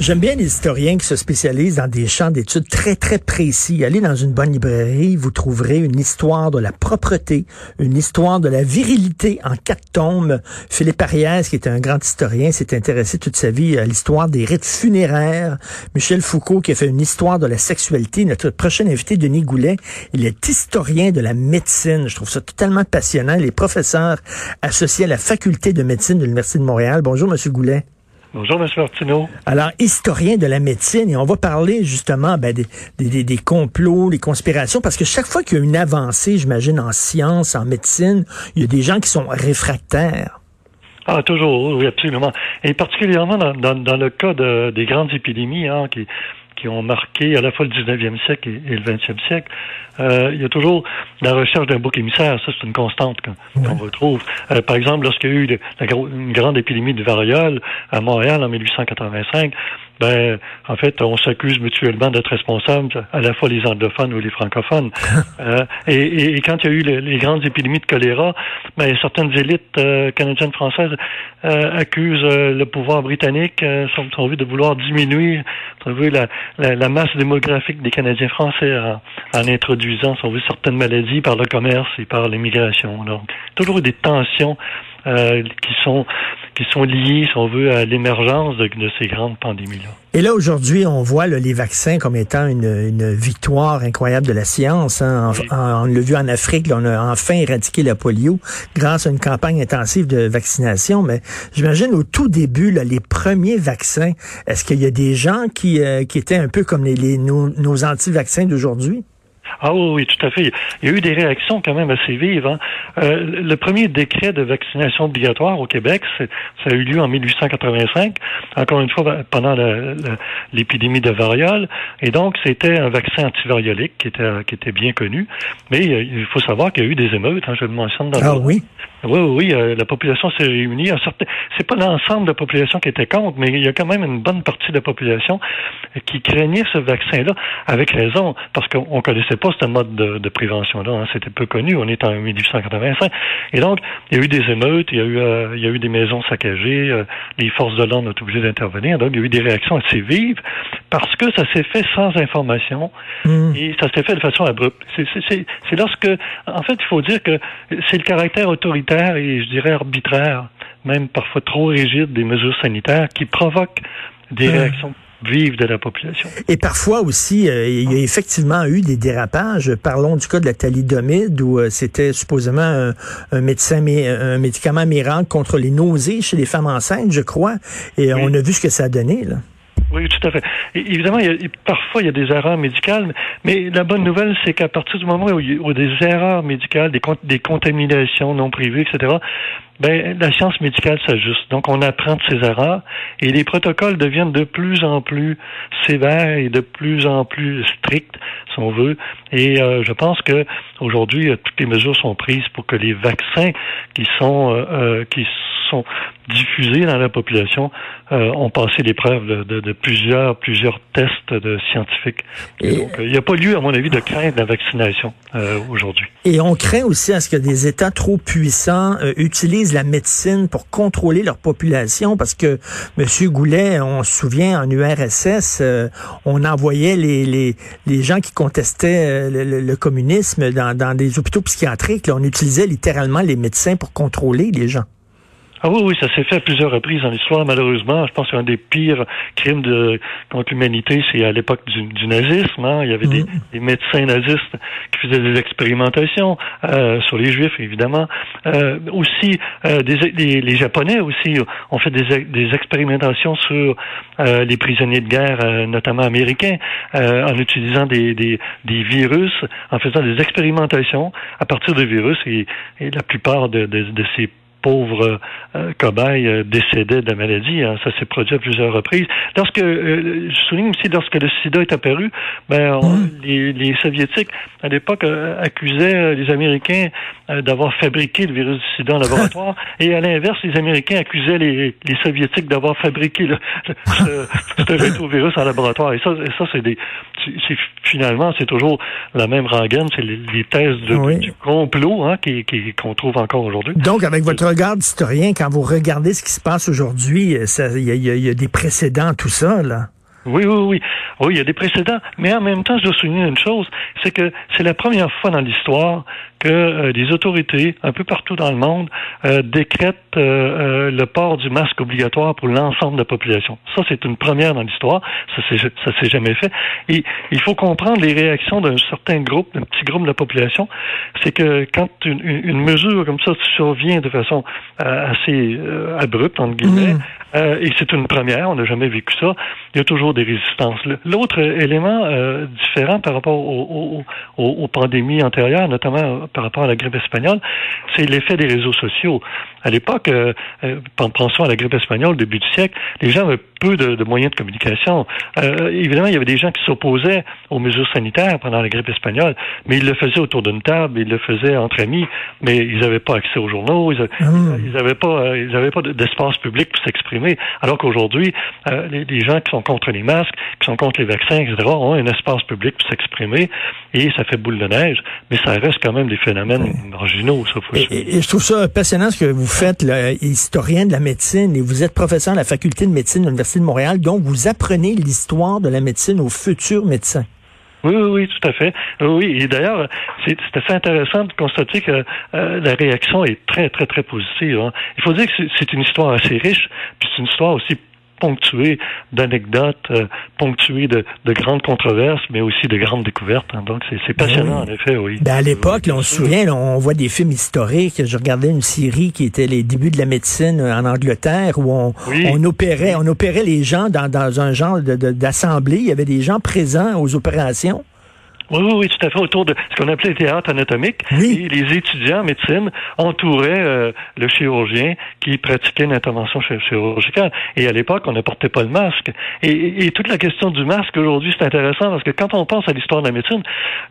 J'aime bien les historiens qui se spécialisent dans des champs d'études très, très précis. Allez dans une bonne librairie, vous trouverez une histoire de la propreté, une histoire de la virilité en quatre tomes. Philippe Ariès, qui est un grand historien, s'est intéressé toute sa vie à l'histoire des rites funéraires. Michel Foucault, qui a fait une histoire de la sexualité. Notre prochain invité, Denis Goulet, il est historien de la médecine. Je trouve ça totalement passionnant. Il est professeur associé à la faculté de médecine de l'Université de Montréal. Bonjour, Monsieur Goulet. Bonjour, M. Martineau. Alors, historien de la médecine, et on va parler justement ben, des, des, des, complots, des conspirations, parce que chaque fois qu'il y a une avancée, j'imagine, en science, en médecine, il y a des gens qui sont réfractaires. Ah, toujours, oui, absolument. Et particulièrement dans, dans, dans le cas de, des grandes épidémies hein, qui, qui ont marqué à la fois le 19e siècle et, le 20e siècle, euh, il y a toujours la recherche d'un bouc émissaire. Ça, c'est une constante qu'on retrouve. Euh, par exemple, lorsqu'il y a eu la, une grande épidémie de variole à Montréal en 1885, ben, en fait, on s'accuse mutuellement d'être responsables, à la fois les anglophones ou les francophones. euh, et, et, quand il y a eu les, grandes épidémies de choléra, ben, certaines élites euh, canadiennes françaises euh, accusent euh, le pouvoir britannique, sont, sont de vouloir diminuer la, la, la, masse démographique des Canadiens français en, en introduisant, si on veut, certaines maladies par le commerce et par l'immigration. Donc, toujours des tensions euh, qui sont qui sont liées, si on veut, à l'émergence de, de, ces grandes pandémies-là. Et là, aujourd'hui, on voit là, les vaccins comme étant une, une, victoire incroyable de la science. Hein. on l'a vu en Afrique, là, on a enfin éradiqué la polio grâce à une campagne intensive de vaccination. Mais j'imagine au tout début, là, les premiers vaccins, est-ce qu'il y a des gens qui, euh, qui étaient un peu comme les, les nos, nos anti-vaccins d'aujourd'hui? Ah oui, oui, tout à fait. Il y a eu des réactions quand même assez vives. Hein. Euh, le premier décret de vaccination obligatoire au Québec, ça a eu lieu en 1885, encore une fois pendant l'épidémie de variole. Et donc, c'était un vaccin antivariolique qui était, qui était bien connu. Mais euh, il faut savoir qu'il y a eu des émeutes, hein, je le mentionne dans ah, oui? Oui, oui, euh, la population s'est réunie. C'est pas l'ensemble de la population qui était contre, mais il y a quand même une bonne partie de la population qui craignait ce vaccin-là, avec raison, parce qu'on connaissait pas ce mode de, prévention-là. Hein. C'était peu connu. On est en 1885. Et donc, il y a eu des émeutes, il y a eu, euh, il y a eu des maisons saccagées, euh, les forces de l'ordre ont été obligées d'intervenir. Donc, il y a eu des réactions assez vives parce que ça s'est fait sans information mmh. et ça s'est fait de façon abrupte. C'est lorsque, en fait, il faut dire que c'est le caractère autoritaire et, je dirais, arbitraire, même parfois trop rigide des mesures sanitaires qui provoquent des mmh. réactions vive de la population. Et parfois aussi, euh, il y a effectivement eu des dérapages. Parlons du cas de la thalidomide où euh, c'était supposément un, médecin, un médicament miracle contre les nausées chez les femmes enceintes, je crois. Et on a vu ce que ça a donné. Là. Oui, tout à fait. évidemment, il y a, parfois, il y a des erreurs médicales, mais la bonne nouvelle, c'est qu'à partir du moment où il y a des erreurs médicales, des, des contaminations non privées, etc., ben, la science médicale s'ajuste. Donc, on apprend de ces erreurs et les protocoles deviennent de plus en plus sévères et de plus en plus stricts, si on veut. Et euh, je pense que aujourd'hui, euh, toutes les mesures sont prises pour que les vaccins qui sont euh, qui sont diffusés dans la population ont passé l'épreuve de, de, plusieurs plusieurs tests de scientifiques. Et donc, il n'y a pas lieu, à mon avis, de craindre la vaccination aujourd'hui. Et on craint aussi à ce que des États trop puissants utilisent la médecine pour contrôler leur population parce que M. Goulet, on se souvient en URSS, euh, on envoyait les, les, les, gens qui contestaient euh, le, communisme dans, dans des hôpitaux psychiatriques. on utilisait littéralement les médecins pour contrôler les gens. Ah oui, oui, ça s'est fait à plusieurs reprises dans l'histoire, malheureusement. Je pense qu'un des pires crimes de, contre l'humanité, c'est à l'époque du, du, nazisme. Hein. Il y avait des, mm. des, médecins nazistes qui faisaient des expérimentations euh, sur les Juifs, évidemment. Euh, aussi, euh, des, des, les Japonais aussi ont fait des, des expérimentations sur euh, les prisonniers de guerre, euh, notamment américains, en utilisant des, des, des, virus, en faisant des expérimentations à partir de virus. Et, et la plupart de, de, de ces pauvres euh, cobayes euh, décédaient de la maladie. Hein. Ça s'est produit à plusieurs reprises. Lorsque, euh, je souligne aussi, lorsque le sida est apparu, ben, mmh. les, les, Soviétiques, à l'époque, accusaient les Américains d'avoir fabriqué le virus du sida en laboratoire. et à l'inverse, les Américains accusaient les, les Soviétiques d'avoir fabriqué le, ce, ce rétrovirus en laboratoire. Et ça, et ça c'est des... C'est, finalement, c'est toujours la même rengaine. C'est les, les thèses de, du complot hein, qui, qu'on trouve encore aujourd'hui. Donc, avec votre regard d'historien, quand vous regardez ce qui se passe aujourd'hui, euh, il y, y, a des précédents, tout ça, là. Oui, oui, oui. Oui, il y a des précédents. Mais en même temps, je dois souligner une chose, c'est que c'est la première fois dans l'histoire que euh, des autorités, un peu partout dans le monde, euh, décrètent euh, le port du masque obligatoire pour l'ensemble de la population. Ça, c'est une première dans l'histoire. Ça, ça s'est jamais fait. Et il faut comprendre les réactions d'un certain groupe, d'un petit groupe de la population. C'est que quand une, une, mesure comme ça survient de façon assez abrupte, entre guillemets, mmh. Et c'est une première, on n'a jamais vécu ça, il y a toujours des résistances. L'autre élément euh, différent par rapport aux, aux, aux, pandémies antérieures, notamment par rapport à la grippe espagnole, c'est l'effet des réseaux sociaux. À l'époque, euh, euh pensons à la grippe espagnole, début du siècle, les gens avaient peu de, de moyens de communication. Euh, évidemment, il y avait des gens qui s'opposaient aux mesures sanitaires pendant la grippe espagnole, mais ils le faisaient autour d'une table, ils le faisaient entre amis, mais ils n'avaient pas accès aux journaux, ils n'avaient ah. pas, ils avaient pas d'espace public pour s'exprimer. Alors qu'aujourd'hui, les, les gens qui sont contre les masques, qui sont contre les vaccins, etc., ont un espace public pour s'exprimer et ça fait boule de neige, mais ça reste quand même des phénomènes marginaux. Ça, faut et, et, je trouve ça passionnant ce que vous faites, là, historien de la médecine, et vous êtes professeur à la faculté de médecine de l'Université de Montréal, donc vous apprenez l'histoire de la médecine aux futurs médecins. Oui, oui, oui, tout à fait. Oui, et d'ailleurs, c'est assez intéressant de constater que euh, la réaction est très, très, très positive. Hein. Il faut dire que c'est une histoire assez riche, puis c'est une histoire aussi ponctué d'anecdotes, euh, ponctué de, de, grandes controverses, mais aussi de grandes découvertes. Hein. Donc, c'est passionnant, en effet, oui. Ben, à l'époque, on se souvient, on voit des films historiques. Je regardais une série qui était les débuts de la médecine en Angleterre, où on, on opérait, on opérait les gens dans, dans un genre d'assemblée. Il y avait des gens présents aux opérations. Oui, oui, oui, tout à fait, autour de ce qu'on appelait le théâtre anatomique. Et les étudiants en médecine entouraient euh, le chirurgien qui pratiquait une intervention chirurgicale. Et à l'époque, on ne portait pas le masque. Et, et, toute la question du masque aujourd'hui, c'est intéressant parce que quand on pense à l'histoire de la médecine,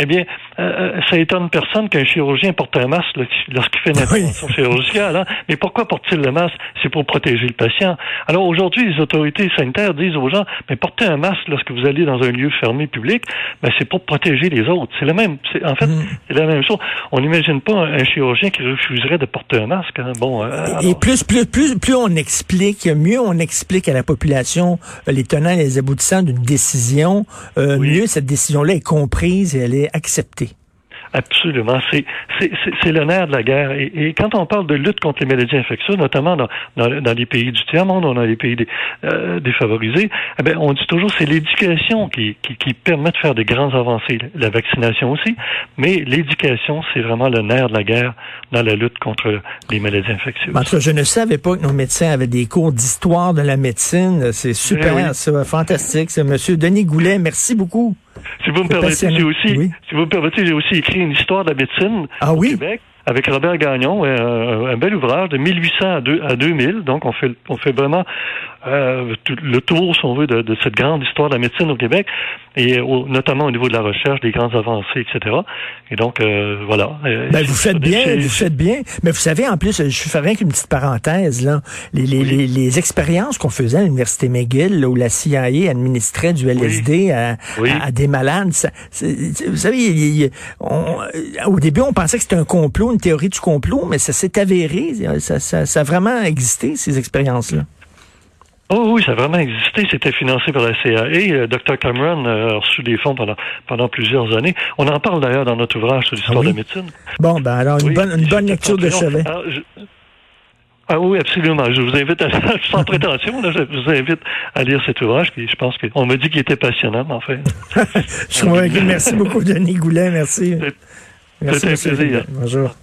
eh bien, euh, euh, ça étonne personne qu'un chirurgien porte un masque lorsqu'il fait une intervention chirurgicale. Hein? Mais pourquoi porte-t-il le masque? C'est pour protéger le patient. Alors aujourd'hui, les autorités sanitaires disent aux gens, mais portez un masque lorsque vous allez dans un lieu fermé public, ben, c'est pour protéger les autres. C'est le même. En fait, mm. c'est la même chose. On n'imagine pas un, chirurgien qui refuserait de porter un masque. Hein. Bon. Euh, et plus, plus, plus, plus on explique, mieux on explique à la population euh, les tenants et les aboutissants d'une décision, euh, mieux cette décision-là est comprise et elle est acceptée. Absolument. C'est, c'est, c'est le nerf de la guerre. Et, et, quand on parle de lutte contre les maladies infectieuses, notamment dans, dans, dans les pays du tiers-monde, dans les pays euh, défavorisés, eh bien, on dit toujours c'est l'éducation qui, qui, qui, permet de faire des grandes avancées. La vaccination aussi, mais l'éducation, c'est vraiment le nerf de la guerre dans la lutte contre les maladies infectieuses. En tout cas, je ne savais pas que nos médecins avaient des cours d'histoire de la médecine. C'est super, eh c'est fantastique. C'est Monsieur Denis Goulet, merci beaucoup. Si vous me permettez, j'ai aussi, si vous me permettez, j'ai aussi écrit une histoire de la médecine ah, au oui? Québec avec Robert Gagnon, euh, un, bel ouvrage de 1800 à, 2, à 2000. Donc, on fait, on fait vraiment euh, le tour, si on veut, de, de, cette grande histoire de la médecine au Québec, et notamment au niveau de la recherche, des grandes avancées, etc. Et donc, euh, voilà. Ben, vous faites bien, vous faites bien. Mais vous savez, en plus, je fais rien qu'une petite parenthèse, là. Les, les, les, les expériences qu'on faisait à l'Université McGill, là, où la CIA administrait du LSD à, à, des malades, ça, vous savez, on, au début, on pensait que c'était un complot, une théorie du complot, mais ça s'est avéré. Ça, ça, ça a vraiment existé, ces expériences-là. Oh oui, ça a vraiment existé. C'était financé par la CIA. Euh, Dr. Cameron euh, a reçu des fonds pendant, pendant plusieurs années. On en parle d'ailleurs dans notre ouvrage sur l'histoire ah de la médecine. Bon, ben alors, une, bonne, une bonne lecture de chevet. Ah oui, absolument. Je vous invite à, sans prétention, là, je vous invite à lire cet ouvrage qui, je pense qu'on me dit qu'il était passionnant, mais enfin. je suis convaincu. Merci beaucoup, Denis Goulet. Merci. Merci, un plaisir. Bonjour.